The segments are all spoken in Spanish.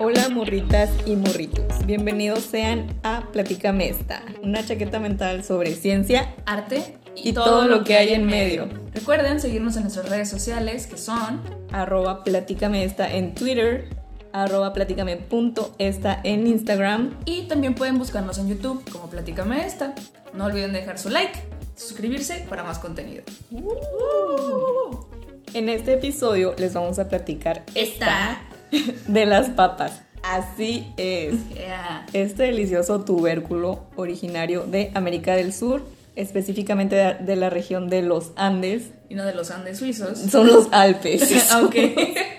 Hola morritas y morritos, bienvenidos sean a Platícame esta, una chaqueta mental sobre ciencia arte y, todo, lo que hay en medio. Recuerden seguirnos en nuestras redes sociales que son Arroba Platícame esta en Twitter, arroba platícame.esta en Instagram. y también pueden buscarnos en YouTube como Platícame esta. No olviden dejar su like, suscribirse para más contenido. En este episodio les vamos a platicar Esta. De las papas. Así es. Yeah. Este delicioso tubérculo originario de América del Sur, específicamente de, de la región de los Andes, Y no de los Andes suizos. son los Alpes. Aunque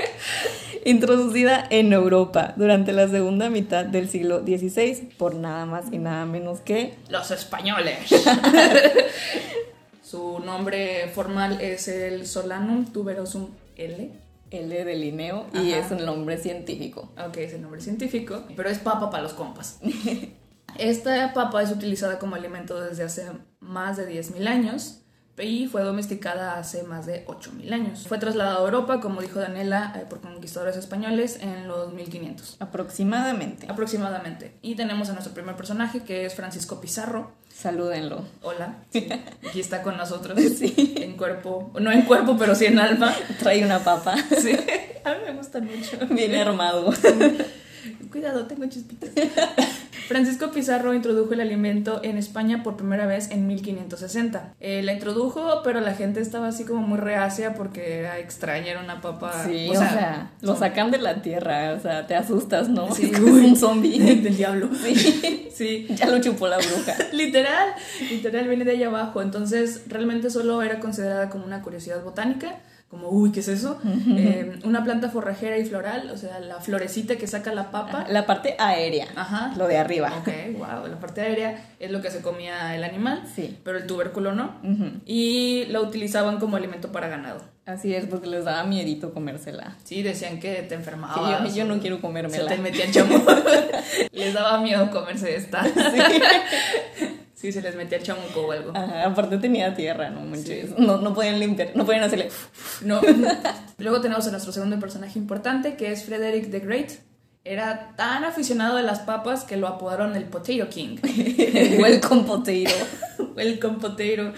Introducida en Europa durante la segunda mitad del siglo XVI por nada más y nada menos que los españoles. Su nombre formal es el Solanum tuberosum L. L de Linneo y Ajá. es un nombre científico. Ok, es el nombre científico, pero es papa para los compas. Esta papa es utilizada como alimento desde hace más de 10.000 años y fue domesticada hace más de 8.000 años. Fue trasladada a Europa, como dijo Daniela, eh, por conquistadores españoles en los 1500 Aproximadamente. aproximadamente. Y tenemos a nuestro primer personaje que es Francisco Pizarro. Salúdenlo. Hola, sí, aquí está con nosotros Sí. en cuerpo, no en cuerpo, pero sí en alma. Trae una papa. Sí, a mí me gustan mucho. Viene armado. Cuidado, tengo chispitas. Francisco Pizarro introdujo el alimento en España por primera vez en 1560. Eh, la introdujo, pero la gente estaba así como muy reacia porque era extraña, era una papa. Sí, o sea, lo son- sacan de la tierra, o sea, te asustas, ¿no? Sí, es como un zombie. del diablo. Sí, Sí. ya lo chupó la bruja. Literal, literal viene de allá abajo. Entonces, realmente solo era considerada como una curiosidad botánica. Como, uy, ¿qué es eso? Eh, una planta forrajera y floral, o sea, la florecita que saca la papa. La parte aérea, Ajá. lo de arriba. Ok, wow. La parte aérea es lo que se comía el animal, Sí. pero el tubérculo no. Ujú. Y la utilizaban como alimento para ganado. Así es, porque les daba miedito comérsela. Sí, decían que te Que enfermabas. yo, yo no quiero Se comérmela. te metía el chamuco. les daba miedo comerse esta. Sí. Sí, se les metía el chamuco o algo. Ajá, aparte tenía tierra, no manches. Sí. No, no podían limpiar, no podían hacerle. No. Luego tenemos a nuestro segundo personaje importante, que es Frederick the Great. Era tan aficionado de las papas que lo apodaron el Potato King. Welcome potato. el compotero.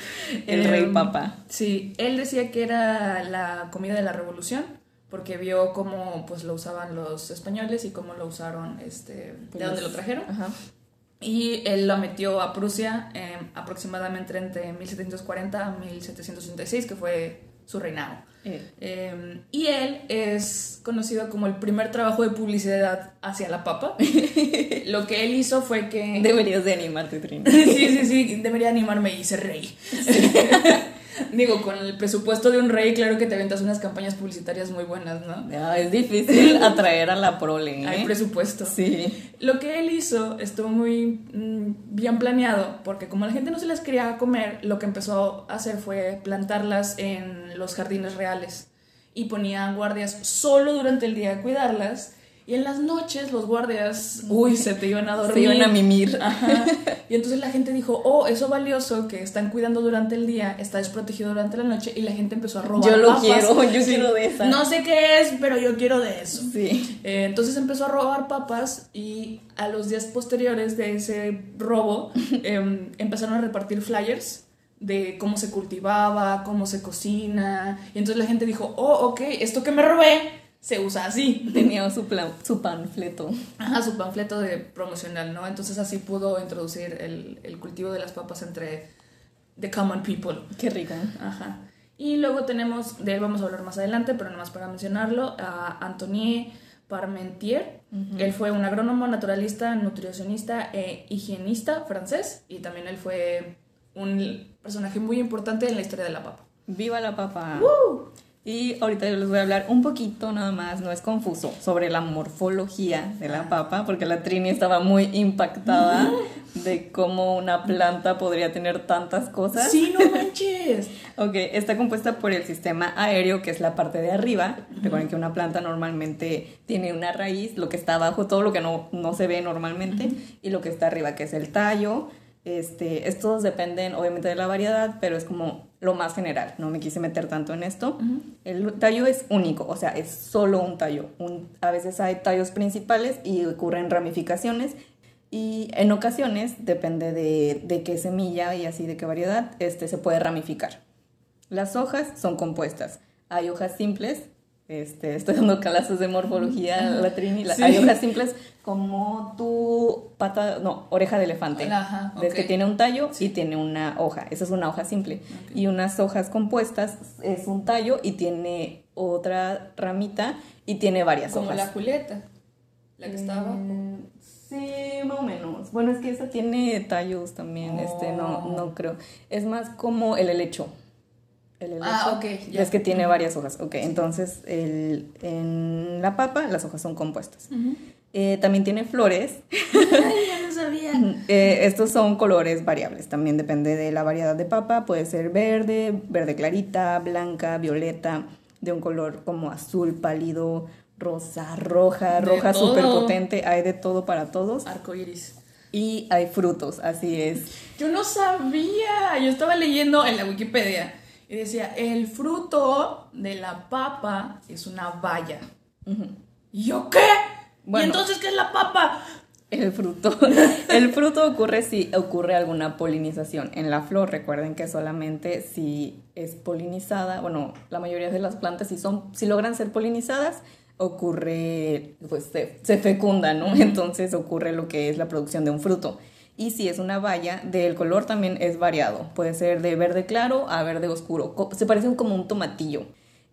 El Em, rey papa. Sí, él decía que era la comida de la revolución porque vio cómo pues lo usaban los españoles y cómo lo usaron este de dónde lo trajeron Ajá. Y él lo metió a Prusia em, aproximadamente entre 1740 a 1786 que fue su reinado Eh, Em, y él es conocido como el primer trabajo de publicidad hacia la papa lo que él hizo fue que deberías de animarte, Trina. sí, sí, sí, debería animarme y ser rey. Digo, con el presupuesto de un rey, claro que te aventas unas campañas publicitarias muy buenas, ¿no? Ah, es difícil atraer a la prole, ¿eh? Hay presupuesto. Sí. Lo que él hizo estuvo muy mm, bien planeado, porque como la gente no se las quería comer, lo que empezó a hacer fue plantarlas en los jardines reales y ponía guardias solo durante el día a cuidarlas. Y en las noches los guardias, uy, se te iban a dormir. Se iban a mimir. Ajá. Y entonces la gente dijo, oh, eso valioso que están cuidando durante el día está desprotegido durante la noche y la gente empezó a robar. Yo lo papas. quiero, yo quiero de esa. No sé qué es, pero yo quiero de eso. Sí. Eh, entonces empezó a robar papas y a los días posteriores de ese robo em, empezaron a repartir flyers de cómo se cultivaba, cómo se cocina. Y entonces la gente dijo, oh, ok, esto que me robé se usa así. Tenía su, plan, su panfleto. Ajá, su panfleto de promocional, ¿no? Entonces así pudo introducir el, el cultivo de las papas entre the common people. Qué rico. Ajá. Y luego tenemos, de él vamos a hablar más adelante, pero nada más para mencionarlo, a Antoine Parmentier. Él fue un agrónomo, naturalista, nutricionista e higienista francés y también él fue un personaje muy importante en la historia de la papa. ¡Viva la papa! Y ahorita yo les voy a hablar un poquito nada más, no es confuso, sobre la morfología de la papa, porque la Trini estaba muy impactada de cómo una planta podría tener tantas cosas. Sí, no manches. Ok, está compuesta por el sistema aéreo, que es la parte de arriba. Recuerden que una planta normalmente tiene una raíz, lo que está abajo, todo lo que no, no se ve normalmente, y lo que está arriba, que es el tallo. Este, estos dependen obviamente de la variedad, pero es como lo más general, no me quise meter tanto en esto. El tallo es único, o sea, es solo un tallo. Un, a veces hay tallos principales y ocurren ramificaciones y en ocasiones, depende de, de, qué semilla y así de qué variedad, este se puede ramificar. Las hojas son compuestas. Hay hojas simples, este, estoy dando calazos de morfología la Trini. Hay hojas simples como tu pata, no, oreja de elefante. Ajá, Ves que tiene un tallo y tiene una hoja. Esa es una hoja simple. Y unas hojas compuestas es un tallo y tiene otra ramita y tiene varias como hojas. Como la culeta, la que está abajo. Eh, sí, más o menos. Bueno, es que esa tiene tallos también, este, no, Oh. no creo. Es más como el helecho. El helecho Ah, ok, ya. es que tiene varias hojas. Ok, entonces el, en la papa las hojas son compuestas. Eh, también tiene flores. Ay, ya no sabía. Eh, estos son colores variables, también depende de la variedad de papa, puede ser verde, verde clarita, blanca, violeta, de un color como azul pálido, rosa, roja, De roja súper potente, hay de todo para todos. Arco iris. Y hay frutos, así es. Yo no sabía. Yo estaba leyendo en la Wikipedia y decía: el fruto de la papa es una baya. ¿Y yo qué? Bueno. ¿Y entonces qué es la papa? El fruto. El fruto ocurre si ocurre alguna polinización. En la flor, recuerden que solamente si es polinizada, bueno, la mayoría de las plantas, si, son, si logran ser polinizadas, ocurre, pues se, se fecunda, ¿no? Entonces ocurre lo que es la producción de un fruto. Y si es una baya, del color también es variado. Puede ser de verde claro a verde oscuro. Se parecen como un tomatillo.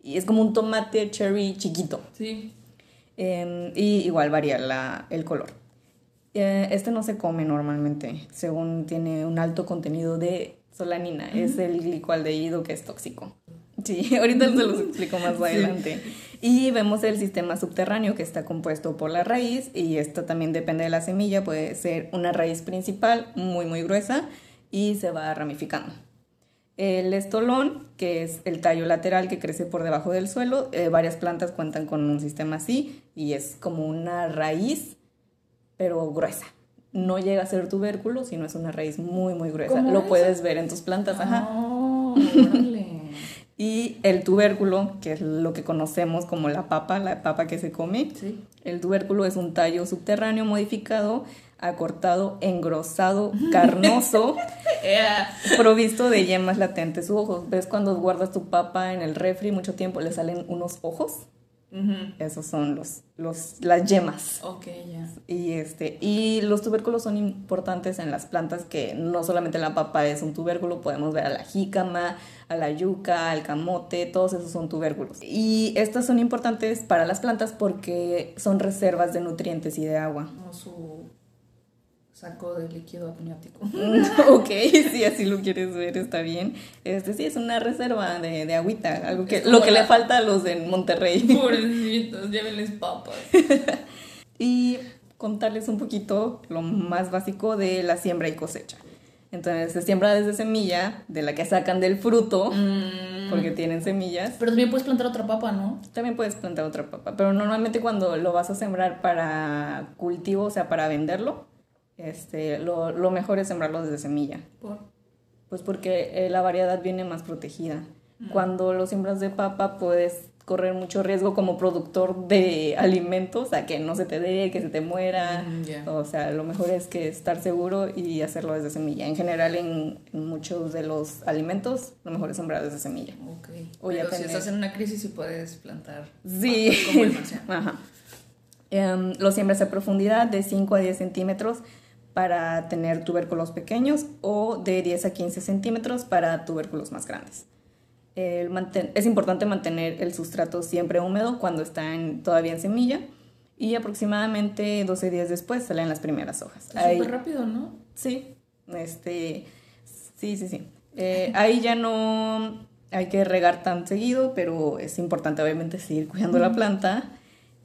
Y es como un tomate cherry chiquito. Sí. Eh, y igual varía la- el color. Eh, este no se come normalmente, según tiene un alto contenido de solanina. Es el glicoaldehído que es tóxico. Sí, ahorita se los explico más adelante. Y vemos el sistema subterráneo que está compuesto por la raíz y esto también depende de la semilla. Puede ser una raíz principal muy muy gruesa y se va ramificando. El estolón, que es el tallo lateral que crece por debajo del suelo, eh, varias plantas cuentan con un sistema así y es como una raíz, pero gruesa. No llega a ser tubérculo, sino es una raíz muy, muy gruesa. ¿Cómo Lo es? puedes ver en tus plantas, ajá. Oh, órale. Y el tubérculo, que es lo que conocemos como la papa, la papa que se come. Sí. El tubérculo es un tallo subterráneo modificado, acortado, engrosado, carnoso, provisto de yemas latentes u ojos. ¿Ves cuando guardas tu papa en el refri mucho tiempo le salen unos ojos? Esos son los, los, las yemas. Ok, ya. Y, este, y los tubérculos son importantes en las plantas que no solamente la papa es un tubérculo, podemos ver a la jícama, a la yuca, al camote, todos esos son tubérculos. Y estas son importantes para las plantas porque son reservas de nutrientes y de agua. Como su saco de líquido amniótico. ok, si así lo quieres ver, está bien. Este sí es una reserva de, de agüita, algo que, lo que la- le falta a los de Monterrey. Pobrecitos, llévenles papas. y contarles un poquito lo más básico de la siembra y cosecha. Entonces se siembra desde semilla, de la que sacan del fruto, Mm, porque tienen semillas. Pero también puedes plantar otra papa, ¿no? También puedes plantar otra papa, pero normalmente cuando lo vas a sembrar para cultivo, o sea, para venderlo, este, lo, lo mejor es sembrarlo desde semilla. Por. Pues porque eh, la variedad viene más protegida. Cuando lo siembras de papa puedes correr mucho riesgo como productor de alimentos a que no se te dé, que se te muera. Mm, ya. O sea, lo mejor es que estar seguro y hacerlo desde semilla. En general, en, en muchos de los alimentos, lo mejor es sembrar desde semilla. Ok. O ya Pero si tener- estás en una crisis sí puedes plantar. Sí. Como el. Ajá. Em, lo siembras a profundidad de 5 a 10 centímetros para tener tubérculos pequeños o de 10 a 15 centímetros para tubérculos más grandes. El es importante mantener el sustrato siempre húmedo cuando está en- todavía en semilla y aproximadamente 12 días después salen las primeras hojas. Súper rápido, ¿no? Sí, este, sí, sí, sí. Eh, ahí ya no hay que regar tan seguido, pero es importante obviamente seguir cuidando la planta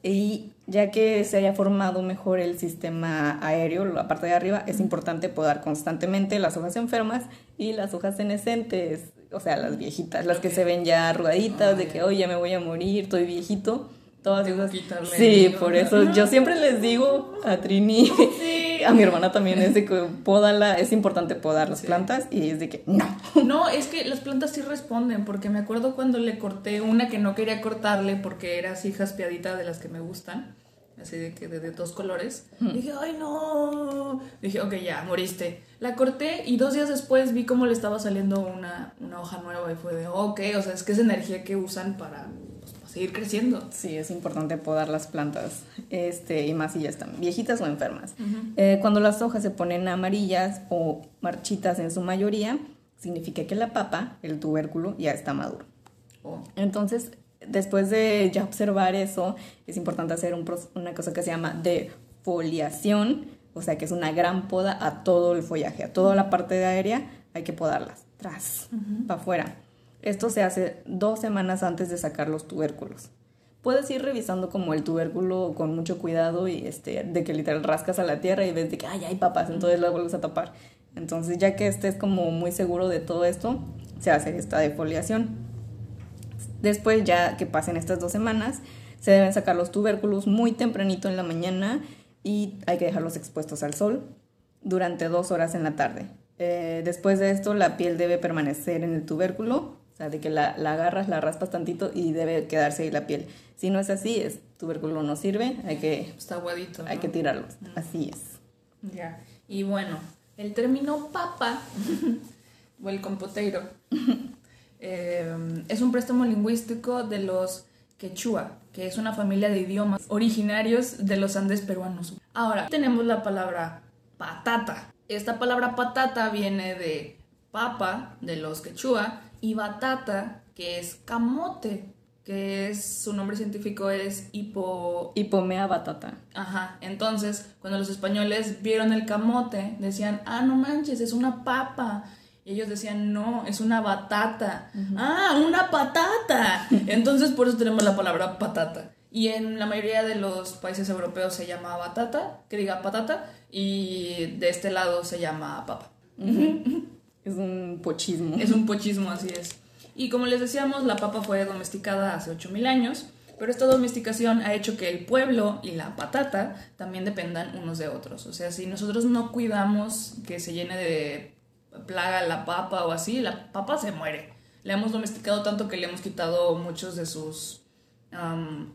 y ya que se haya formado mejor el sistema aéreo, la parte de arriba, es importante podar constantemente las hojas enfermas y las hojas senescentes, o sea, las viejitas, las que se ven ya arrugaditas, de que, oye, ya me voy a morir, estoy viejito. Todas esas. Sí, por eso yo siempre les digo a Trini, Sí, a mi hermana también es de que podala, es importante podar las plantas y es de que no. No, es que las plantas sí responden, porque me acuerdo cuando le corté una que no quería cortarle porque era así jaspeadita de las que me gustan, así de que de, dos colores. Dije, ay no. Dije, ok, ya, moriste. La corté y dos días después vi cómo le estaba saliendo una, una hoja nueva y fue de, ok, o sea, es que es energía que usan para seguir creciendo. Sí, es importante podar las plantas, este, y más si ya están viejitas o enfermas. Eh, cuando las hojas se ponen amarillas o marchitas en su mayoría, significa que la papa, el tubérculo, ya está maduro. Oh. Entonces, después de ya observar eso, es importante hacer una cosa que se llama defoliación, o sea que es una gran poda a todo el follaje, a toda la parte de aérea, hay que podarlas, tras, para afuera. Esto se hace dos semanas antes de sacar los tubérculos. Puedes ir revisando como el tubérculo con mucho cuidado y este, de que literal rascas a la tierra y ves de que ay, hay papas, entonces lo vuelves a tapar. Entonces ya que estés como muy seguro de todo esto, se hace esta defoliación. Después ya que pasen estas dos semanas, se deben sacar los tubérculos muy tempranito en la mañana y hay que dejarlos expuestos al sol durante dos horas en la tarde. Eh, después de esto, la piel debe permanecer en el tubérculo sea, de que la, la, agarras, la raspas tantito y debe quedarse ahí la piel. Si no es así, es tubérculo no sirve, hay que... Está aguadito. Hay que tirarlo, así es. Ya. Y bueno, el término papa, o el compoteiro, eh, es un préstamo lingüístico de los quechua, que es una familia de idiomas originarios de los Andes peruanos. Ahora, tenemos la palabra patata. Esta palabra patata viene de papa, de los quechua, y batata, que es camote, que es su nombre científico es hipo... Hipomea batata. Ajá, entonces cuando los españoles vieron el camote, decían, ah, no manches, es una papa. Y ellos decían, no, es una batata. Ah, una patata. Entonces por eso tenemos la palabra patata. Y en la mayoría de los países europeos se llama batata, que diga patata, y de este lado se llama papa. Es un pochismo. Es un pochismo, así es. Y como les decíamos, la papa fue domesticada hace 8000 años, pero esta domesticación ha hecho que el pueblo y la patata también dependan unos de otros. O sea, si nosotros no cuidamos que se llene de plaga la papa o así, la papa se muere. Le hemos domesticado tanto que le hemos quitado muchos de sus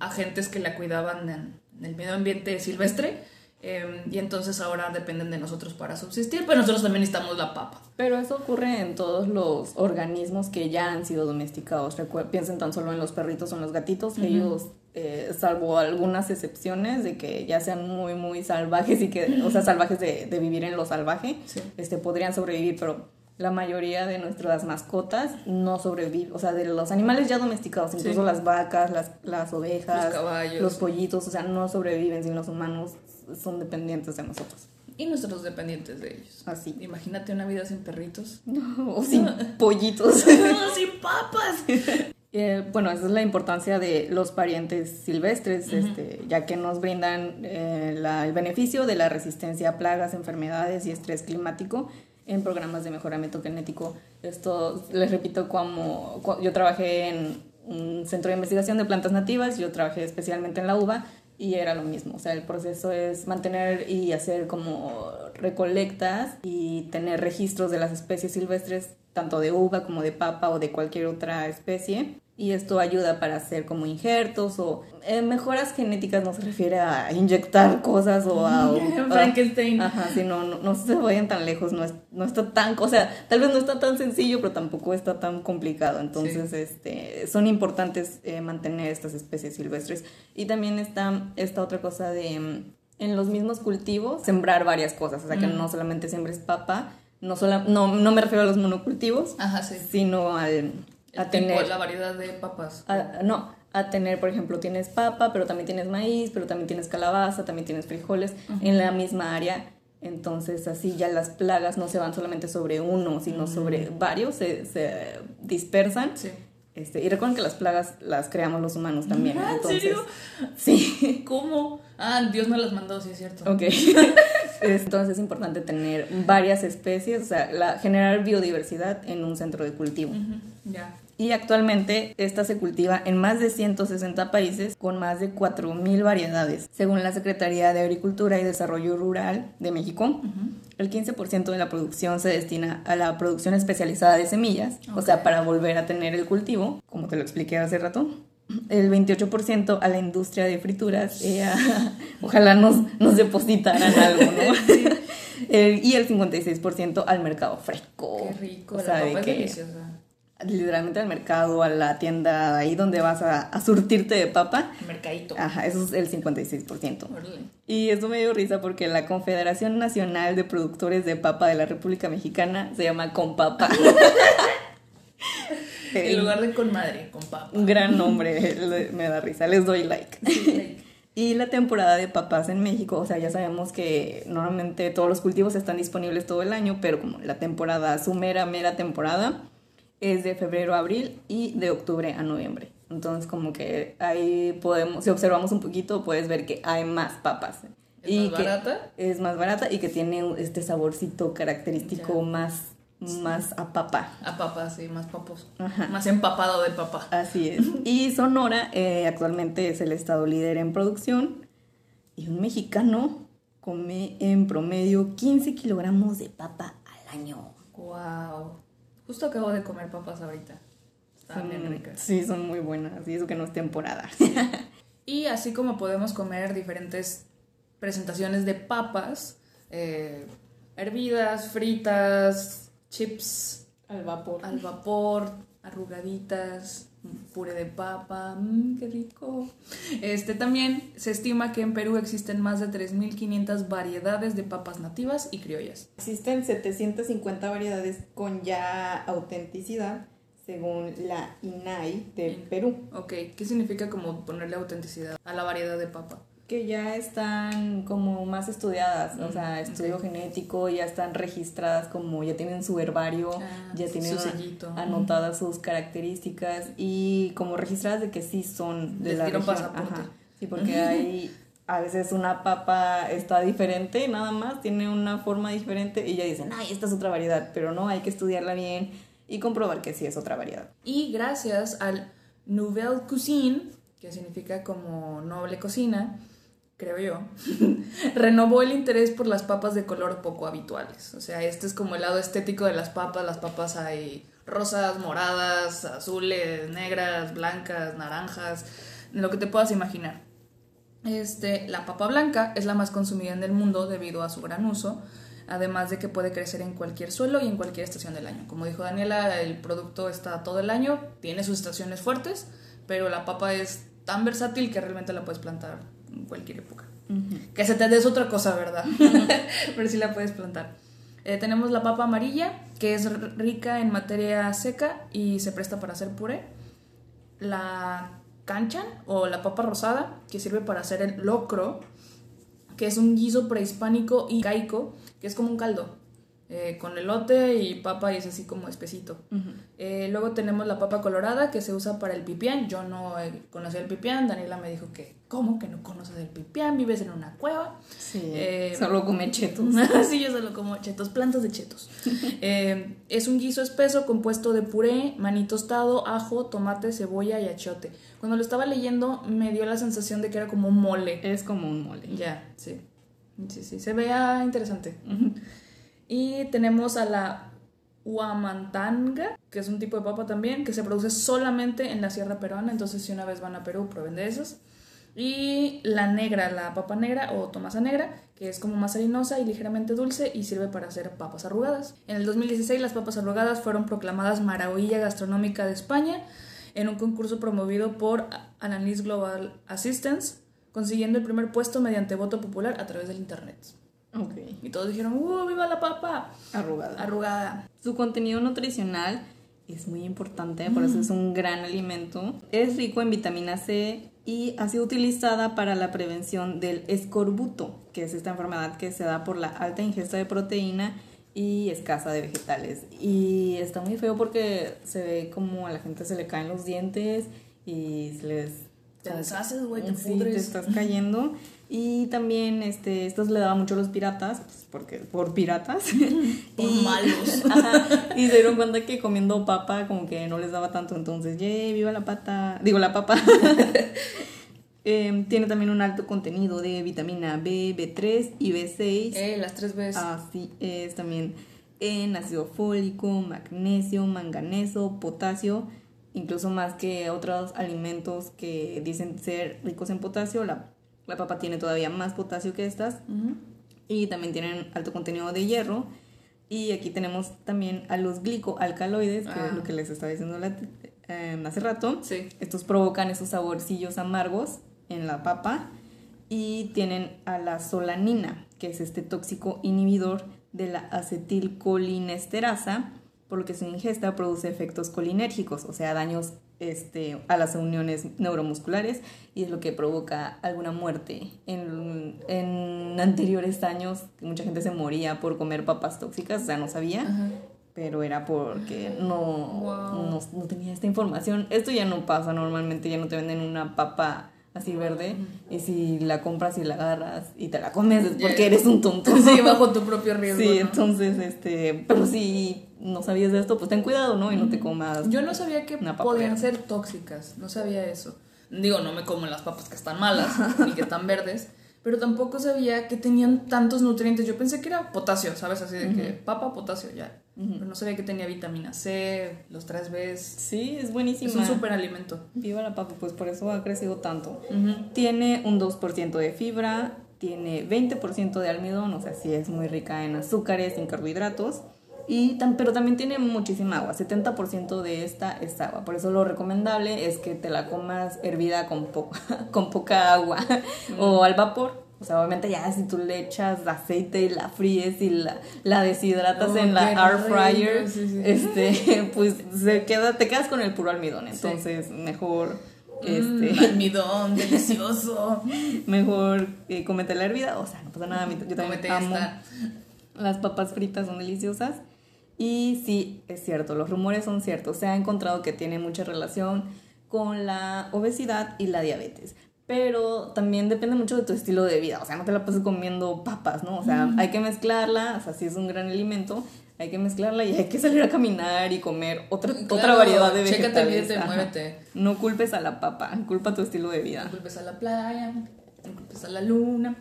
agentes que la cuidaban en el medio ambiente silvestre Em, y entonces ahora dependen de nosotros para subsistir, pero nosotros también necesitamos la papa. Pero eso ocurre en todos los organismos que ya han sido domesticados. piensen tan solo en los perritos o en los gatitos, ellos, eh, salvo algunas excepciones de que ya sean muy, muy salvajes y que, o sea, salvajes de, de vivir en lo salvaje, este, podrían sobrevivir, pero la mayoría de nuestras mascotas no sobreviven, o sea, de los animales ya domesticados, incluso las vacas, las, las ovejas, los caballos, los pollitos, o sea, no sobreviven sin los humanos, son dependientes de nosotros. Y nosotros dependientes de ellos. Así. Imagínate una vida sin perritos. o sin pollitos. sin papas. Eh, bueno, esa es la importancia de los parientes silvestres, este, ya que nos brindan eh, el beneficio de la resistencia a plagas, enfermedades y estrés climático en programas de mejoramiento genético. Esto, les repito, como yo trabajé en un centro de investigación de plantas nativas, yo trabajé especialmente en la uva y era lo mismo. O sea, el proceso es mantener y hacer como recolectas y tener registros de las especies silvestres, tanto de uva como de papa o de cualquier otra especie y esto ayuda para hacer como injertos o eh, mejoras genéticas no se refiere a inyectar cosas o a... Frankenstein. ajá, sí, no, no, se vayan tan lejos, no, es, no está tan, o sea, tal vez no está tan sencillo, pero tampoco está tan complicado, entonces este, son importantes eh, mantener estas especies silvestres. Y también está esta otra cosa de, mm, en los mismos cultivos, sembrar varias cosas, o sea, que no solamente siembres papa, no, solo, no, no me refiero a los monocultivos, Ajá, sí. sino al a tener... La variedad de papas. no, a tener, por ejemplo, tienes papa, pero también tienes maíz, pero también tienes calabaza, también tienes frijoles en la misma área. Entonces así ya las plagas no se van solamente sobre uno, sino sobre varios, se, se dispersan. Sí. Este, y recuerden que las plagas las creamos los humanos también. ¿Ah, ¿En serio? Sí. ¿Cómo? Ah, Dios me las mandó, sí es cierto. Ok. Entonces es importante tener varias especies, o sea, la, generar biodiversidad en un centro de cultivo. Ya. Y actualmente esta se cultiva en más de 160 países con más de 4.000 variedades. Según la Secretaría de Agricultura y Desarrollo Rural de México, el 15% de la producción se destina a la producción especializada de semillas, o sea, para volver a tener el cultivo, como te lo expliqué hace rato. El 28% a la industria de frituras, eh, ojalá nos, nos depositaran algo, ¿no? y el 56% al mercado fresco. Qué rico, o sea, la deliciosa literalmente al mercado, a la tienda ahí donde vas a, surtirte de papa. Mercadito. Ajá, eso es el 56%. Y eso me dio risa porque la Confederación Nacional de Productores de Papa de la República Mexicana se llama Compapa. en lugar de con madre, con papa. Un gran nombre, me da risa, les doy like. Y la temporada de papas en México, o sea, ya sabemos que normalmente todos los cultivos están disponibles todo el año, pero como la temporada, su mera, mera temporada, es de febrero a abril y de octubre a noviembre. Entonces, como que ahí podemos, si observamos un poquito, puedes ver que hay más papas. ¿Es y más barata? Es más barata y que tiene este saborcito característico más más a papa. A papa, sí, más papos. Más empapado del papa. Así es. Y Sonora eh, actualmente es el estado líder en producción y un mexicano come en promedio 15 kilogramos de papa al año. ¡Wow! Justo acabo de comer papas ahorita. Están bien ricas. Sí, son muy buenas. Y eso que no es temporada. y así como podemos comer diferentes presentaciones de papas, eh, hervidas, fritas, chips. Al vapor. Al vapor, arrugaditas, puré de papa, mmm, qué rico. Este también se estima que en Perú existen más de 3500 variedades de papas nativas y criollas. Existen 750 variedades con ya autenticidad según la INAI de Perú. Ok, ¿qué significa como ponerle autenticidad a la variedad de papa? Que ya están como más estudiadas, o sea, estudio genético, ya están registradas como ya tienen su herbario, ah, ya tienen anotadas sus características y como registradas de que sí son de la región. Ajá. Sí, porque hay a veces una papa está diferente, nada más, tiene una forma diferente y ya dicen, ay, esta es otra variedad, pero no, hay que estudiarla bien y comprobar que sí es otra variedad. Y gracias al Nouvelle Cuisine, que significa como noble cocina, creo yo, renovó el interés por las papas de color poco habituales. O sea, este es como el lado estético de las papas. Las papas hay rosas, moradas, azules, negras, blancas, naranjas, lo que te puedas imaginar. Este, la papa blanca es la más consumida en el mundo debido a su gran uso, además de que puede crecer en cualquier suelo y en cualquier estación del año. Como dijo Daniela, el producto está todo el año, tiene sus estaciones fuertes, pero la papa es tan versátil que realmente la puedes plantar cualquier época. Que se te des otra cosa, ¿verdad? Pero sí la puedes plantar. Eh, tenemos la papa amarilla, que es rica en materia seca y se presta para hacer puré. La canchan o la papa rosada, que sirve para hacer el locro, que es un guiso prehispánico y caico, que es como un caldo. Eh, con elote y papa y es así como espesito. Eh, luego tenemos la papa colorada que se usa para el pipián. Yo no conocía el pipián, Daniela me dijo que, ¿cómo que no conoces el pipián? ¿Vives en una cueva? Sí, eh, solo come chetos. sí, yo solo como chetos, plantas de chetos. es un guiso espeso compuesto de puré, maní tostado, ajo, tomate, cebolla y achote. Cuando lo estaba leyendo me dio la sensación de que era como un mole. Es como un mole. Ya, sí. Sí, sí, se vea interesante. Y tenemos a la huamantanga, que es un tipo de papa también, que se produce solamente en la sierra peruana, entonces si una vez van a Perú, prueben de esas. Y la negra, la papa negra o tomasa negra, que es como más harinosa y ligeramente dulce y sirve para hacer papas arrugadas. En el 2016 las papas arrugadas fueron proclamadas Maravilla Gastronómica de España en un concurso promovido por Analyse Global Assistance, consiguiendo el primer puesto mediante voto popular a través del Internet. Y todos dijeron, ¡Uh, viva la papa! Arrugada. Arrugada. Su contenido nutricional es muy importante, por eso es un gran alimento. Es rico en vitamina C y ha sido utilizada para la prevención del escorbuto, que es esta enfermedad que se da por la alta ingesta de proteína y escasa de vegetales. Y está muy feo porque se ve como a la gente se le caen los dientes y se les... Te deshaces, güey, te sí, te estás cayendo. Y también este, estos le daba mucho a los piratas, pues, porque, por piratas. Por y, malos. Ajá, y se dieron cuenta que comiendo papa como que no les daba tanto, entonces, ¡yay! ¡Viva la pata! Digo, la papa. Em, tiene también un alto contenido de vitamina B, B3 y B6. Eh, las tres veces. Así es, también en ácido fólico, magnesio, manganeso, potasio, incluso más que otros alimentos que dicen ser ricos en potasio, la, la papa tiene todavía más potasio que estas y también tienen alto contenido de hierro. Y aquí tenemos también a los glicoalcaloides, que Ah. es lo que les estaba diciendo la- eh, hace rato. Sí. Estos provocan esos saborcillos amargos en la papa y tienen a la solanina, que es este tóxico inhibidor de la acetilcolinesterasa, por lo que su ingesta produce efectos colinérgicos, o sea, daños este, a las uniones neuromusculares y es lo que provoca alguna muerte. En, en anteriores años mucha gente se moría por comer papas tóxicas, o sea, no sabía Ajá. pero era porque no, Wow. no, no tenía esta información. Esto ya no pasa normalmente, ya no te venden una papa así verde y si la compras y la agarras y te la comes es porque eres un tonto. Sí, bajo tu propio riesgo. Sí, ¿no? entonces, este, pero si no sabías de esto, pues ten cuidado, ¿no? Y no te comas. Yo no sabía que podían ser tóxicas, no sabía eso. Digo, no me como las papas que están malas ni que están verdes, pero tampoco sabía que tenían tantos nutrientes. Yo pensé que era potasio, ¿sabes? Así de que papa, potasio, ya. Pero no sabía que tenía vitamina C, los 3 Bs. Sí, es buenísima. Es un super alimento. Viva la papa, pues por eso ha crecido tanto. Tiene un 2% de fibra, tiene 20% de almidón, o sea, sí es muy rica en azúcares, en carbohidratos. Y pero también tiene muchísima agua, 70% de esta es agua. Por eso lo recomendable es que te la comas hervida con, po- con poca agua o al vapor. O sea, obviamente ya si tú le echas aceite y la fríes y la, la deshidratas Oh, en la air fryer, sí, sí. este, pues se queda, te quedas con el puro almidón. Entonces, mejor este, Mm, almidón, delicioso. mejor eh, comete la hervida, o sea, no pasa nada, yo también amo esta. las papas fritas, son deliciosas. Y sí, es cierto, los rumores son ciertos, se ha encontrado que tiene mucha relación con la obesidad y la diabetes. Pero también depende mucho de tu estilo de vida, o sea, no te la pases comiendo papas, ¿no? O sea, hay que mezclarla, o sea, si es un gran alimento, hay que mezclarla y hay que salir a caminar y comer otra, otra Claro, variedad de chécate, vegetales. mídete, Ajá. muévete. No culpes a la papa, culpa tu estilo de No vida. culpes a la playa, no culpes a la luna.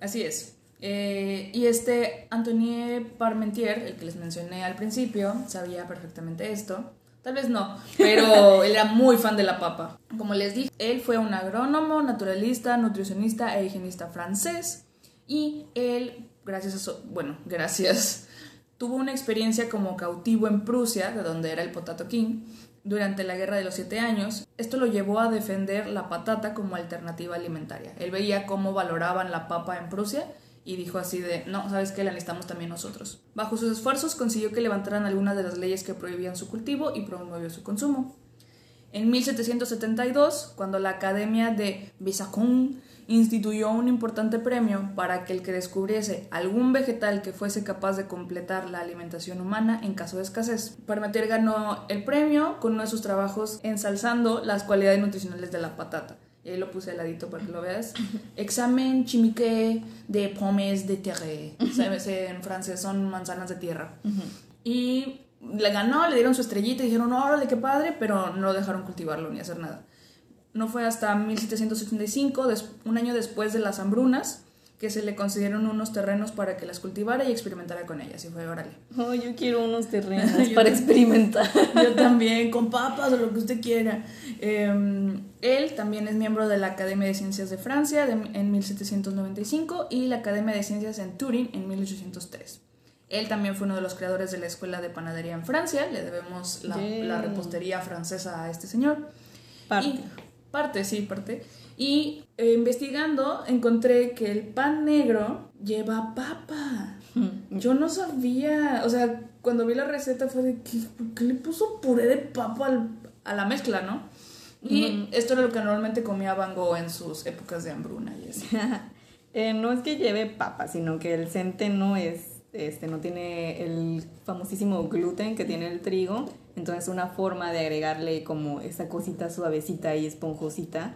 Así es. Eh, y este Antoine Parmentier, el que les mencioné al principio, sabía perfectamente esto. Tal vez no, pero él era muy fan de la papa. Como les dije, él fue un agrónomo, naturalista, nutricionista e higienista francés. Y él, gracias a eso, bueno, gracias, tuvo una experiencia como cautivo en Prusia, de donde era el Potato King, durante la Guerra de los Siete Años. Esto lo llevó a defender la patata como alternativa alimentaria. Él veía cómo valoraban la papa en Prusia y dijo así de, no, ¿sabes qué? La necesitamos también nosotros. Bajo sus esfuerzos consiguió que levantaran algunas de las leyes que prohibían su cultivo y promovió su consumo. En 1772, cuando la Academia de Bisacón instituyó un importante premio para aquel que descubriese algún vegetal que fuese capaz de completar la alimentación humana en caso de escasez. Parmentier ganó el premio con uno de sus trabajos ensalzando las cualidades nutricionales de la patata. Ahí lo puse al ladito para que lo veas. Examen chimique de pommes de terre. ¿Sabes? En francés son manzanas de tierra. Y le ganó, le dieron su estrellita y dijeron, órale, qué padre, pero no dejaron cultivarlo ni hacer nada. No fue hasta 1785, des- un año después de las hambrunas, que se le concedieron unos terrenos para que las cultivara y experimentara con ellas. Y fue, órale. Oh, yo quiero unos terrenos para también. experimentar. Yo también, con papas o lo que usted quiera. Eh, él también es miembro de la Academia de Ciencias de Francia de- en 1795 y la Academia de Ciencias en Turín en 1803. Él también fue uno de los creadores de la Escuela de Panadería en Francia. Le debemos la, repostería francesa a este señor. Parte. Y- parte, sí, parte. Y eh, investigando encontré que el pan negro lleva papa. Yo no sabía, o sea, cuando vi la receta fue de que, ¿por qué le puso puré de papa al- a la mezcla, no? Y esto era lo que normalmente comía Van Gogh en sus épocas de hambruna y. Eh, no es que lleve papa, sino que el centeno es, este, no tiene el famosísimo gluten que tiene el trigo. Entonces una forma de agregarle como esa cosita suavecita y esponjosita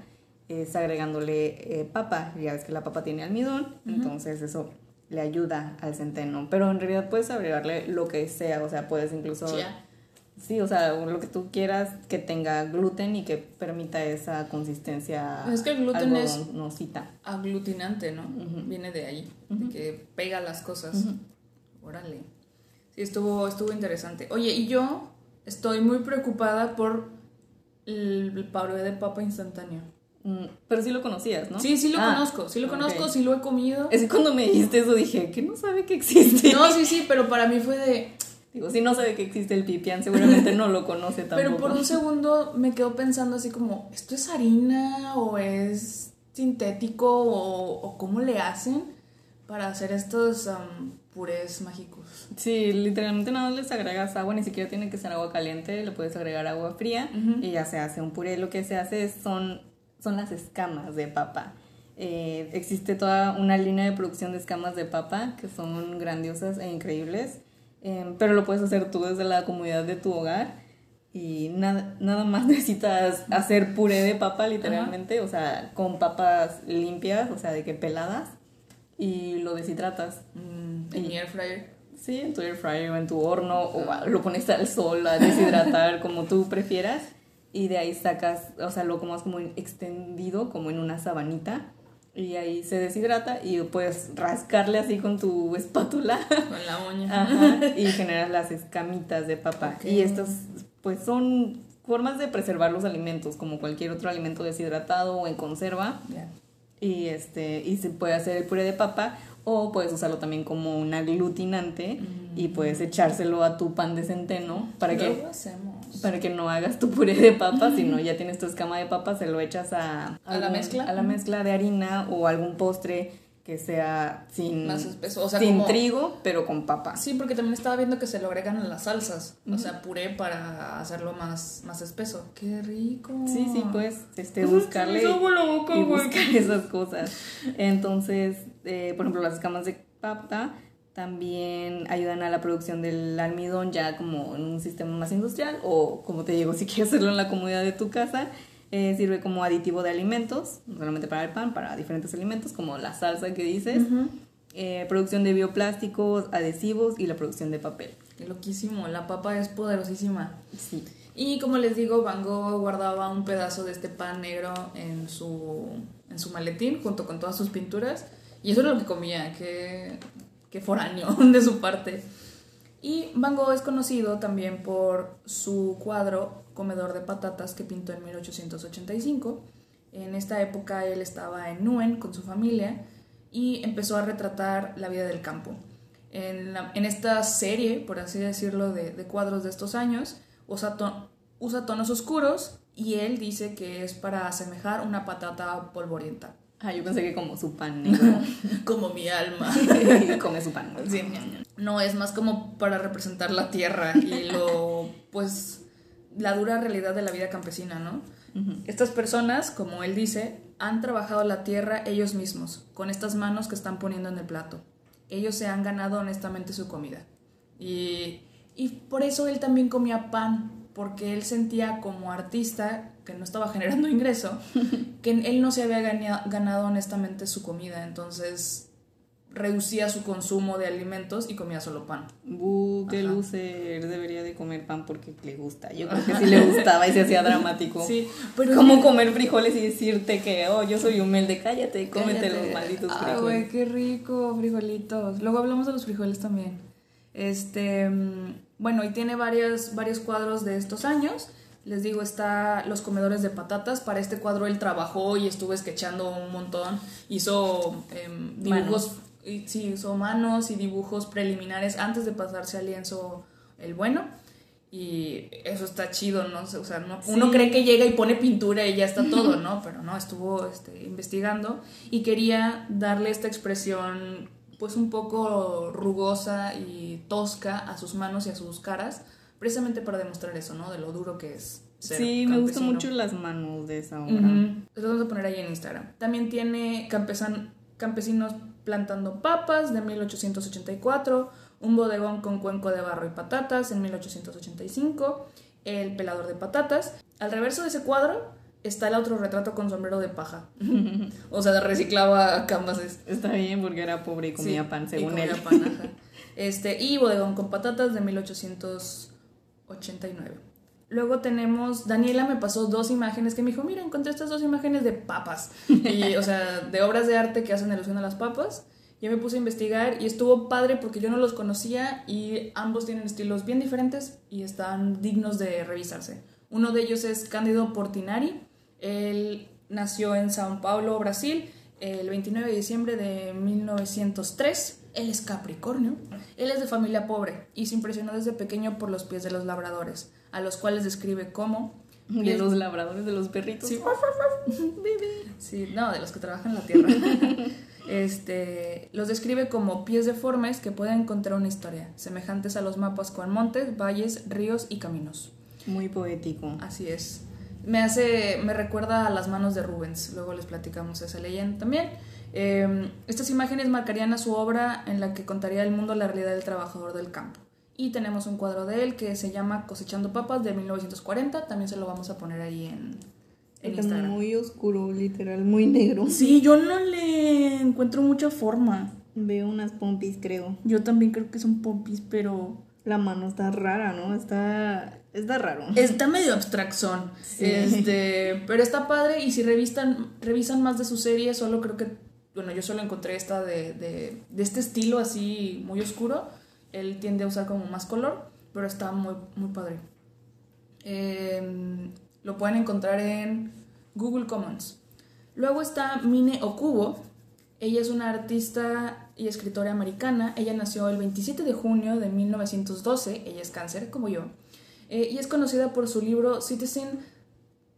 es agregándole eh, papa. Ya ves que la papa tiene almidón, entonces eso le ayuda al centeno. Pero en realidad puedes agregarle lo que sea, o sea, puedes incluso... Chía. Sí, o sea, lo que tú quieras que tenga gluten y que permita esa consistencia Es que el gluten es-. Aglutinante, ¿no? Viene de ahí, de que pega las cosas. Órale. Sí, estuvo, estuvo interesante. Oye, y yo estoy muy preocupada por el, el pablo de papa instantáneo. Mm, Pero sí lo conocías, ¿no? Sí, sí lo Ah, conozco, sí lo conozco, sí lo he comido. Es que cuando me dijiste eso dije, que no sabe que existe. No, sí, sí, pero para mí fue de... Digo, si no sabe que existe el pipián, seguramente no lo conoce tampoco. Pero por un segundo me quedo pensando así como, ¿esto es harina o es sintético o, o cómo le hacen para hacer estos am, purés mágicos? Sí, literalmente nada más les agregas agua, ni siquiera tiene que ser agua caliente, le puedes agregar agua fría y ya se hace un puré. Lo que se hace es- son, son las escamas de papa. Eh, existe toda una línea de producción de escamas de papa que son grandiosas e increíbles, eh, pero lo puedes hacer tú desde la comodidad de tu hogar y nada, nada más necesitas hacer puré de papa literalmente, o sea, con papas limpias, o sea, de que peladas y lo deshidratas. Mm, en mi air fryer. Sí, en tu air fryer o en tu horno, o lo pones al sol a deshidratar como tú prefieras. Y de ahí sacas, o sea, lo comas como en- extendido, como en una sabanita. Y ahí se deshidrata y puedes rascarle así con tu espátula. Con la uña. Ajá, y generas las escamitas de papa. Ok. Y estas, pues, son formas de preservar los alimentos, como cualquier otro alimento deshidratado o en conserva Ya. y este y se puede hacer el puré de papa o puedes usarlo también como un aglutinante y puedes echárselo a tu pan de centeno para Luego que hacemos. Para que no hagas tu puré de papa, sino ya tienes tu escama de papa, se lo echas a ¿A la mezcla? a la mezcla de harina o algún postre que sea sin Más espeso, o sea, sin como- trigo, pero con papa. Sí, porque también estaba viendo que se lo agregan a las salsas. O sea, puré para hacerlo más, más espeso. ¡Qué rico! Sí, sí, puedes este, buscarle la boca, y buscar esas cosas. Entonces, eh, por ejemplo, las escamas de papa también ayudan a la producción del almidón ya como en un sistema más industrial o como te digo, si quieres hacerlo en la comodidad de tu casa, eh, sirve como aditivo de alimentos, no solamente para el pan, para diferentes alimentos como la salsa que dices, eh, producción de bioplásticos, adhesivos y la producción de papel. Qué loquísimo. La papa es poderosísima. Sí. Y como les digo, Van Gogh guardaba un pedazo de este pan negro en su, en su maletín junto con todas sus pinturas. Y eso era lo que comía, que, que foráneo de su parte. Y Van Gogh es conocido también por su cuadro Comedor de Patatas que pintó en 1885. En esta época él estaba en Nuen con su familia y empezó a retratar la vida del campo. En, la- en esta serie, por así decirlo, de, de cuadros de estos años, usa, usa tonos oscuros y él dice que es para asemejar una patata polvorienta. Ah, yo pensé que como su pan. Como mi alma. come su pan. Sí, no, es más como para representar la tierra y lo, pues, la dura realidad de la vida campesina, ¿no? Estas personas, como él dice, han trabajado la tierra ellos mismos, con estas manos que están poniendo en el plato. Ellos se han ganado honestamente su comida. Y, y por eso él también comía pan, porque él sentía como artista que no estaba generando ingreso, que él no se había ganado honestamente su comida, entonces reducía su consumo de alimentos y comía solo pan. Bu, qué loser, debería de comer pan porque le gusta. Yo creo que sí le gustaba y se hacía dramático. Sí, pero Como comer frijoles y decirte que, oh, yo soy humilde, cállate, cómete Cállate. los malditos Ah, frijoles. güey, qué rico, frijolitos. Luego hablamos de los frijoles también. Este, mm, bueno, y tiene varios, varios cuadros de estos años. Les digo, está Los comedores de patatas. Para este cuadro él trabajó y estuvo sketchando un montón. Hizo em, dibujos, y, sí, hizo manos y dibujos preliminares antes de pasarse al lienzo el bueno. Y eso está chido, ¿no? O sea, no- uno Sí. cree que llega y pone pintura y ya está todo, ¿no? Pero no, estuvo este, investigando y quería darle esta expresión pues un poco rugosa y tosca a sus manos y a sus caras, precisamente para demostrar eso, ¿no? De lo duro que es. Ser Sí, me gustan mucho las manos de esa obra. Lo vamos a poner ahí en Instagram. También tiene campesan- campesinos plantando papas de 1884, un bodegón con cuenco de barro y patatas en 1885, el pelador de patatas. Al reverso de ese cuadro está el otro retrato con sombrero de paja. o sea, reciclaba canvases. Está bien porque era pobre y comía Sí, pan, y según comía él. pan, ajá. Este, y Bodegón con patatas de 1889. Luego tenemos, Daniela me pasó dos imágenes que me dijo, mira, encontré estas dos imágenes de papas. Y, o sea, de obras de arte que hacen alusión a las papas. Yo me puse a investigar y estuvo padre porque yo no los conocía y ambos tienen estilos bien diferentes y están dignos de revisarse. Uno de ellos es Cándido Portinari. Él nació en Sao Paulo, Brasil, el 29 de diciembre de 1903. Él es Capricornio. Él es de familia pobre y se impresionó desde pequeño por los pies de los labradores, a los cuales describe como... De los labradores, de los perritos. Sí. Sí, no, de los que trabajan en la tierra. Este, los describe como pies deformes que pueden contar una historia, semejantes a los mapas con montes, valles, ríos y caminos. Muy poético. Así es. Me hace, me recuerda a las manos de Rubens. Luego les platicamos esa leyenda también. Eh, estas imágenes marcarían a su obra en la que contaría el mundo la realidad del trabajador del campo. Y tenemos un cuadro de él que se llama Cosechando Papas de 1940. También se lo vamos a poner ahí en, en Está Instagram. muy oscuro, literal, muy negro. Sí, yo no le encuentro mucha forma. Veo unas pompis, creo. Yo también creo que son pompis, pero La mano está rara, ¿no? Está, está raro. está medio abstracción. Sí. Este, pero está padre y si revisan, revisan más de su serie, solo creo que, bueno, yo solo encontré esta de, de, de este estilo así muy oscuro. Él tiende a usar como más color, pero está muy, muy padre. Eh, lo pueden encontrar en Google Commons. Luego está Mine Okubo. Ella es una artista y escritora americana. Ella nació el 27 de junio de 1912. Ella es cáncer, como yo. Eh, y es conocida por su libro Citizen,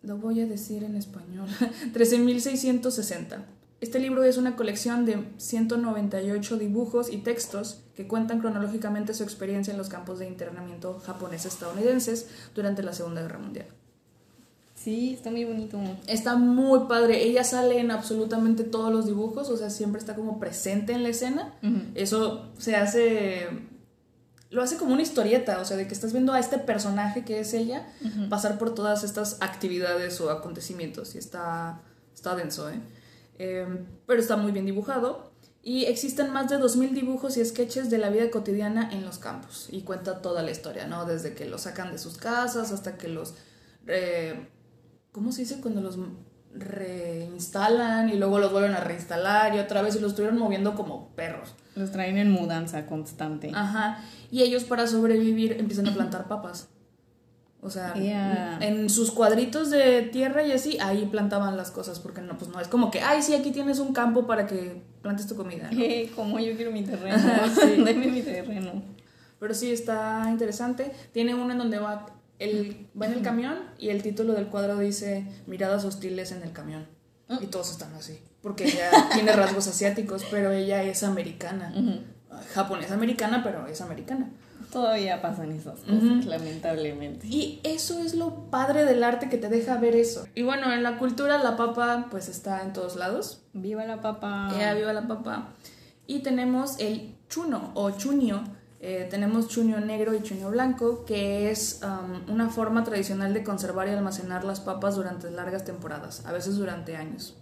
lo voy a decir en español, 13.660. Este libro es una colección de 198 dibujos y textos que cuentan cronológicamente su experiencia en los campos de internamiento japonés-estadounidenses durante la Segunda Guerra Mundial. Sí, está muy bonito. Está muy padre. Ella sale en absolutamente todos los dibujos, o sea, siempre está como presente en la escena. Eso se hace. Lo hace como una historieta, o sea, de que estás viendo a este personaje que es ella pasar por todas estas actividades o acontecimientos. Y está, está denso, ¿eh? Eh, Pero está muy bien dibujado. Y existen más de 2.000 dibujos y sketches de la vida cotidiana en los campos. Y cuenta toda la historia, ¿no? Desde que los sacan de sus casas hasta que los. eh, ¿Cómo se dice? Cuando los reinstalan y luego los vuelven a reinstalar y otra vez y los estuvieron moviendo como perros. Los traen en mudanza constante. Ajá. Y ellos para sobrevivir empiezan a plantar papas. O sea, Yeah. en sus cuadritos de tierra y así, ahí plantaban las cosas, porque no, pues no es como que, ay, sí, aquí tienes un campo para que plantes tu comida. ¿no? Eh, como yo quiero mi terreno. Sí. Deme mi terreno. Pero sí está interesante. Tiene uno en donde va, el, va en el camión y el título del cuadro dice Miradas hostiles en el camión. Y todos están así. Porque ella tiene rasgos asiáticos, pero ella es americana. Japonesa americana, pero es americana. Todavía pasan esas cosas, lamentablemente. Y eso es lo padre del arte que te deja ver eso. Y bueno, en la cultura la papa pues está en todos lados. Viva la papa. Viva la papa. Y tenemos el chuno o chunio. Eh, tenemos chuño negro y chuño blanco, que es um, una forma tradicional de conservar y almacenar las papas durante largas temporadas, a veces durante años.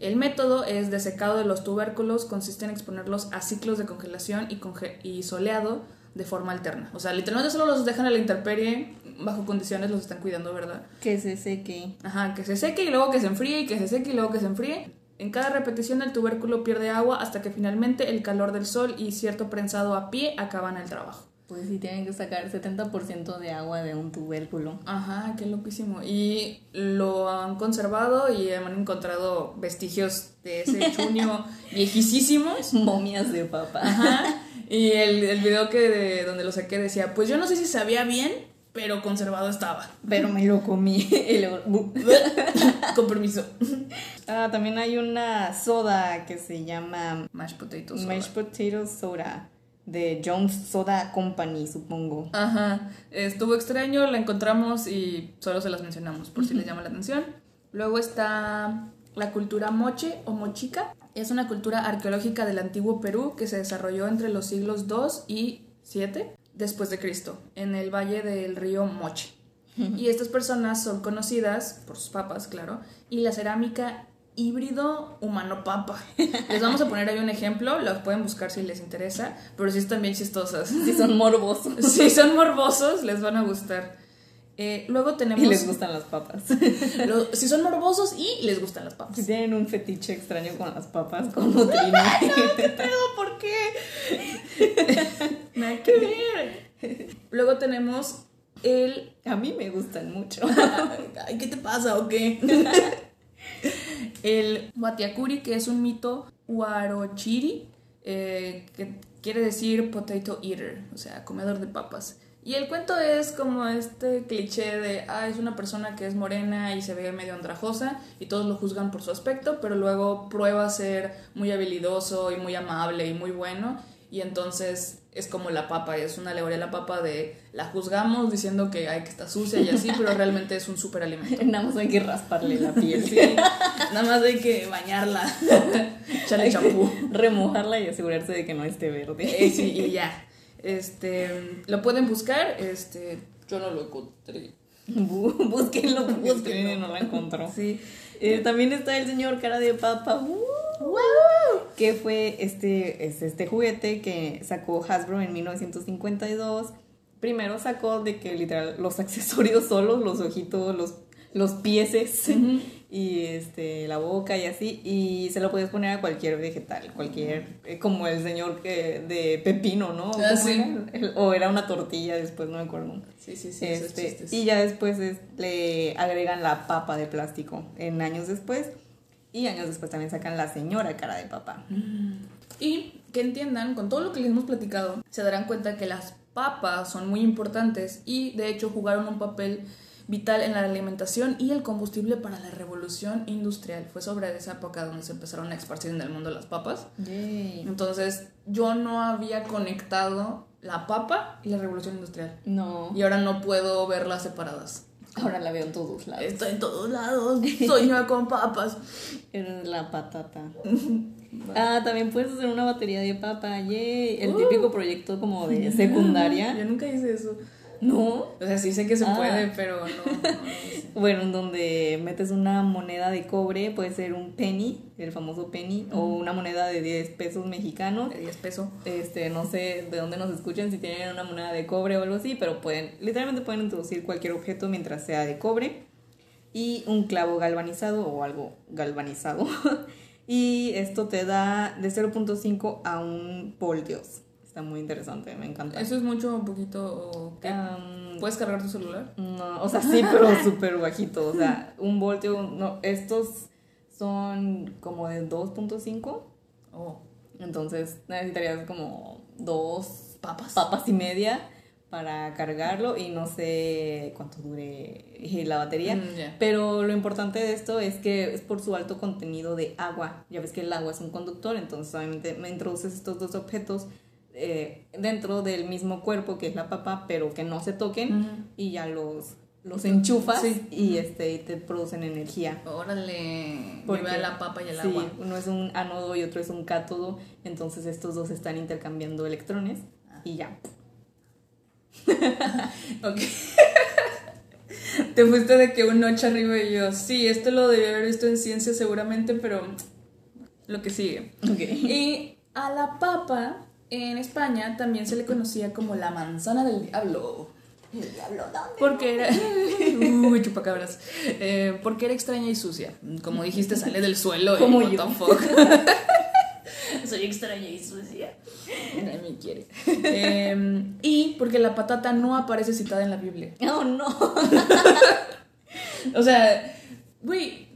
El método es de secado de los tubérculos, consiste en exponerlos a ciclos de congelación y, conge- y soleado de forma alterna. O sea, literalmente solo los dejan a la intemperie, bajo condiciones los están cuidando, ¿verdad? Que se seque. Ajá, que se seque y luego que se enfríe y que se seque y luego que se enfríe. En cada repetición el tubérculo pierde agua hasta que finalmente el calor del sol y cierto prensado a pie acaban el trabajo. Pues sí, tienen que sacar 70% de agua de un tubérculo. Ajá, qué loquísimo. Y lo han conservado y han encontrado vestigios de ese chuño viejísimos. Momias de papa. Ajá. Y el, el video que de, donde lo saqué decía, pues yo no sé si sabía bien, pero conservado estaba. Pero me lo comí. Y luego. Con permiso. ah, también hay una soda que se llama Mashed potatoes. Mashed Potato Soda. De Jones Soda Company, supongo. Ajá, estuvo extraño, la encontramos y solo se las mencionamos por si les llama la atención. Luego está la cultura moche o mochica. Es una cultura arqueológica del antiguo Perú que se desarrolló entre los siglos II y VII después de Cristo, en el valle del río Moche. Y estas personas son conocidas por sus papas, claro, y la cerámica híbrido humano papa. Les vamos a poner ahí un ejemplo, los pueden buscar si les interesa, pero sí están bien chistosas. Si son morbosos. Si son morbosos, les van a gustar. Eh, luego tenemos... Y les gustan las papas. lo- si son morbosos y les gustan las papas. Si tienen un fetiche extraño con las papas, como Trini. Pero ¿por qué? Nada que ver. Luego tenemos el... A mí me gustan mucho. Ay, ¿qué te pasa o qué? el Watiakuri, que es un mito Warochiri, eh, que quiere decir potato eater, o sea, comedor de papas. Y el cuento es como este cliché de, ah, es una persona que es morena y se ve medio andrajosa y todos lo juzgan por su aspecto, pero luego prueba ser muy habilidoso y muy amable y muy bueno. Y entonces es como la papa, es una alegoría de la papa de la juzgamos diciendo que, ay, que está sucia y así, pero realmente es un súper alimento. Nada más hay que rasparle la piel. Sí, nada más hay que bañarla, echarle champú. Remojarla y asegurarse de que no esté verde. Eh, sí, y ya. Este, lo pueden buscar, este, yo no lo encontré. Búsquenlo Búsquenlo. No la encontró. Sí. Eh, también está el señor cara de papa. ¡uh! que fue este, es este juguete que sacó Hasbro en 1952. Primero sacó de que literal los accesorios solos, los ojitos, los, los pieses y este, la boca y así, y se lo podías poner a cualquier vegetal, cualquier, eh, como el señor que, de pepino, ¿no? Ah, ¿Cómo sí. era? El- o era una tortilla después, no me acuerdo. Sí, sí, sí. Este, y ya después es- le agregan la papa de plástico en años después. Y años después también sacan la señora cara de papa. Y que entiendan, con todo lo que les hemos platicado, se darán cuenta que las papas son muy importantes y de hecho jugaron un papel vital en la alimentación y el combustible para la revolución industrial. Fue sobre esa época donde se empezaron a esparcir en el mundo las papas. Entonces yo no había conectado la papa y la revolución industrial. No. Y ahora no puedo verlas separadas. Ahora la veo en todos lados. Está en todos lados. Sueño con papas. Es la patata. ah, también puedes hacer una batería de papa. Yay. El típico proyecto como de Yo secundaria. nunca hice eso. No. O sea, sí sé que se Ah. puede, pero no. Bueno, en donde metes una moneda de cobre, puede ser un penny, el famoso penny, o una moneda de 10 pesos mexicanos. De 10 pesos. Este, no sé de dónde nos escuchen, si tienen una moneda de cobre o algo así, pero pueden, literalmente pueden introducir cualquier objeto mientras sea de cobre y un clavo galvanizado o algo galvanizado. y esto te da de 0.5 a un voltios. Está muy interesante, me encanta. Eso es mucho un poquito. ¿Puedes cargar tu celular? no, o sea, sí, pero súper bajito. O sea, un voltio, no, estos son como de 2.5. Oh. Entonces necesitarías como dos Papas. papas y media para cargarlo y no sé cuánto dure la batería. Mm. Pero lo importante de esto es que es por su alto contenido de agua. Ya ves que el agua es un conductor, entonces obviamente me introduces estos dos objetos eh, dentro del mismo cuerpo que es la papa, pero que no se toquen y ya los, los enchufas Sí. y, este, y te producen energía. Órale. Porque- Viva la papa y el sí, agua. uno es un ánodo y otro es un cátodo, entonces estos dos están intercambiando electrones y ya. Ok. Te fuiste de que un 8 arriba y yo. Sí, esto lo debí haber visto en ciencia seguramente, pero lo que sigue. Ok. Y a la papa en España también se le conocía como la manzana del diablo. El diablo, ¿dónde? Porque era. Uy, chupacabras. Eh, porque era extraña y sucia. Como dijiste, sale del suelo. y Como what yo. Soy extraña y sucia. Nadie me quiere. Eh, y porque la patata no aparece citada en la Biblia. Oh, no. O sea, güey,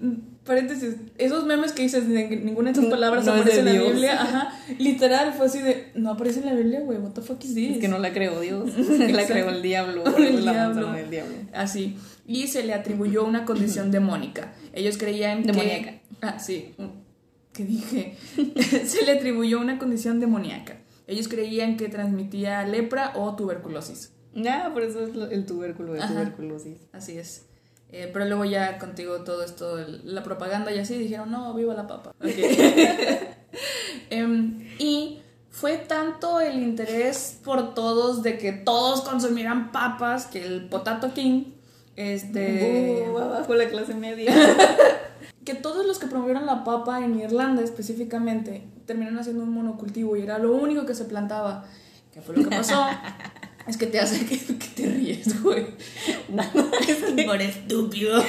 paréntesis, esos memes que dices, que ninguna de esas palabras No aparece en la Dios. Biblia, ajá, literal, fue así de, no aparece en la Biblia, güey, what the fuck is this? Es que no la creó Dios, la creó el diablo. El la diablo. del diablo. Así. Y se le atribuyó una condición demónica. Ellos creían Demoníaca. que. Ah, sí. ¿Qué dije? se le atribuyó una condición demoníaca. Ellos creían que transmitía lepra o tuberculosis. Ya, por eso es el tubérculo de Ajá. tuberculosis. Así es. Eh, pero luego ya contigo todo esto, la propaganda y así, dijeron, no, viva la papa. Ok. Em, y fue tanto el interés por todos de que todos consumieran papas que el Potato King Este. Uh, abajo la clase media. que todos los que promovieron la papa en Irlanda específicamente terminaron haciendo un monocultivo y era lo único que se plantaba. ¿Qué fue lo que pasó? es que te hace que, que te ríes, güey. Por estúpido.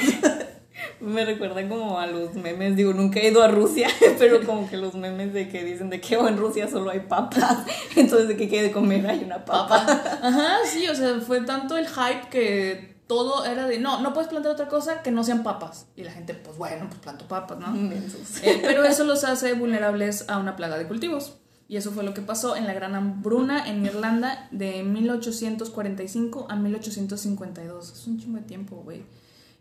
Me recuerda como a los memes, digo, nunca he ido a Rusia, pero como que los memes de que dicen de que oh, en Rusia solo hay papas, entonces de que quede de comer hay una papa. Ajá, sí, o sea, fue tanto el hype que todo era de, no, no puedes plantar otra cosa que no sean papas. Y la gente, pues bueno, pues planto papas, ¿no? Eh, pero eso los hace vulnerables a una plaga de cultivos. Y eso fue lo que pasó en la Gran Hambruna en Irlanda de 1845 a 1852. Es un chingo de tiempo, güey.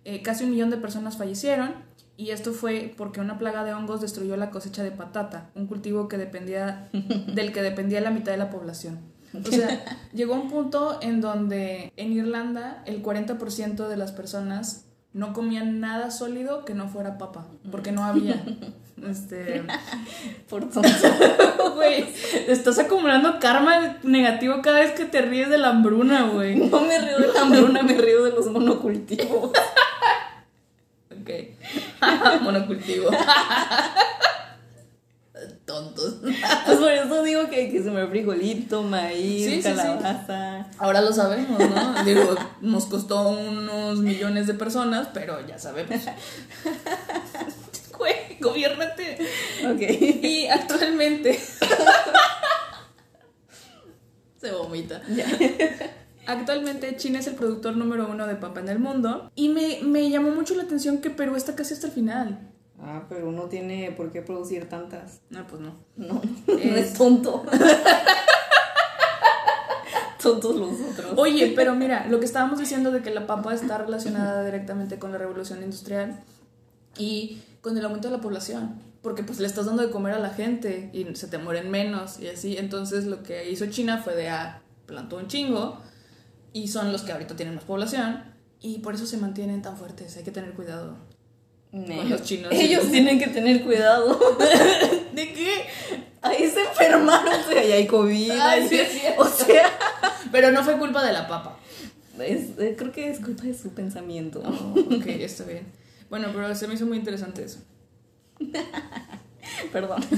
Eh, casi un millón de personas fallecieron y esto fue porque una plaga de hongos destruyó la cosecha de patata, un cultivo que dependía, del que dependía la mitad de la población. O sea, llegó un punto en donde en Irlanda el 40% de las personas no comían nada sólido que no fuera papa, porque no había. Este. Por tonto. Güey, estás acumulando karma negativo cada vez que te ríes de la hambruna, güey. No me río de la hambruna, me río de los monocultivos. ok. Monocultivo. Tontos. Pues por eso digo que hay que comer frijolito, maíz, Sí, sí, sí. calabaza. Ahora lo sabemos, ¿no? Digo, nos costó unos millones de personas, pero ya sabemos. Güey, gobiernate. Ok. Y actualmente. Se vomita. Ya. Actualmente China es el productor número uno de papa en el mundo. Y me, me llamó mucho la atención que Perú está casi hasta el final. Ah, pero no tiene por qué producir tantas. No, pues no. No, no es Es- tonto. Tontos los otros. Oye, pero mira, lo que estábamos diciendo de que la papa está relacionada directamente con la revolución industrial y con el aumento de la población, porque pues le estás dando de comer a la gente y se te mueren menos y así, entonces lo que hizo China fue de ah, plantó un chingo y son los que ahorita tienen más población y por eso se mantienen tan fuertes, hay que tener cuidado. Ne. con los chinos. Ellos tienen que tener cuidado. ¿De qué? Ahí se enfermaron, o sea, y hay COVID. Ay, ahí sí, o sea, Pero no fue culpa de la papa. es- eh, creo que es culpa de su pensamiento. ok, está bien. Bueno, pero se me hizo muy interesante eso. Perdón.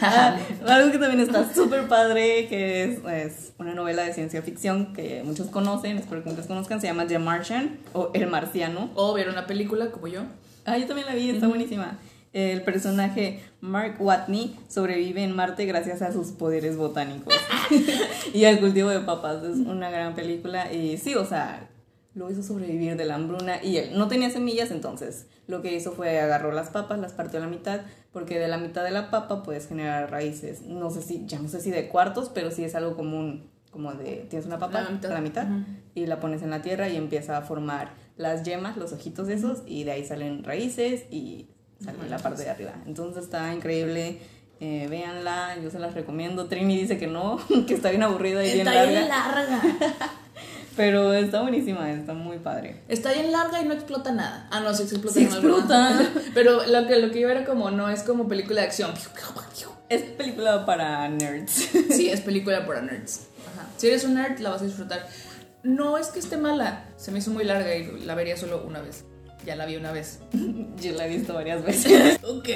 Ah, algo que también está súper padre, que es, es una novela de ciencia ficción que muchos conocen, espero que muchos conozcan, se llama The Martian o El Marciano. O vieron la película como yo. Ah, yo también la vi, está buenísima. El personaje Mark Watney sobrevive en Marte gracias a sus poderes botánicos y al cultivo de papas. Es una gran película y sí, o sea, lo hizo sobrevivir de la hambruna y él no tenía semillas, entonces lo que hizo fue agarró las papas, las partió a la mitad, porque de la mitad de la papa puedes generar raíces. No sé si, ya no sé si de cuartos, pero sí es algo común, como de, tienes una papa La mitad. a la mitad y la pones en la tierra y empieza a formar las yemas, los ojitos esos, y de ahí salen raíces y sale la parte de arriba. Entonces está increíble. Eh, véanla, yo se las recomiendo. Trini dice que no, que está bien aburrida y bien Está larga. bien larga. Pero está buenísima, está muy padre. Está bien larga y no explota nada. Ah, no, sí explota. Sí explota. Pero lo que, lo que iba era como, no es como película de acción. Es película para nerds. Sí, es película para nerds. Ajá. Si eres un nerd, la vas a disfrutar. No es que esté mala. Se me hizo muy larga y la vería solo una vez. Ya la vi una vez. Yo la he visto varias veces. Ok.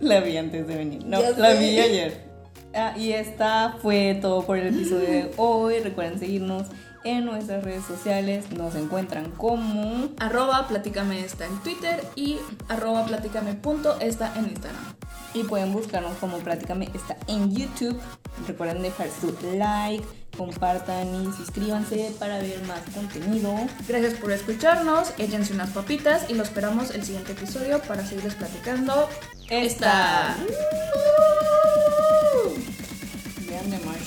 La vi antes de venir. No, Ya la sé. vi ayer. Ah, y esta fue todo por el episodio de hoy. Recuerden seguirnos en nuestras redes sociales. Nos encuentran como Arroba platícame está en Twitter y arroba está en Instagram. y pueden buscarnos como Prácticame está en YouTube. Recuerden dejar su like, compartan y suscríbanse para ver más contenido. Gracias por escucharnos, échense unas papitas y lo esperamos el siguiente episodio para seguirles platicando Esta. esta. Vean de Martian.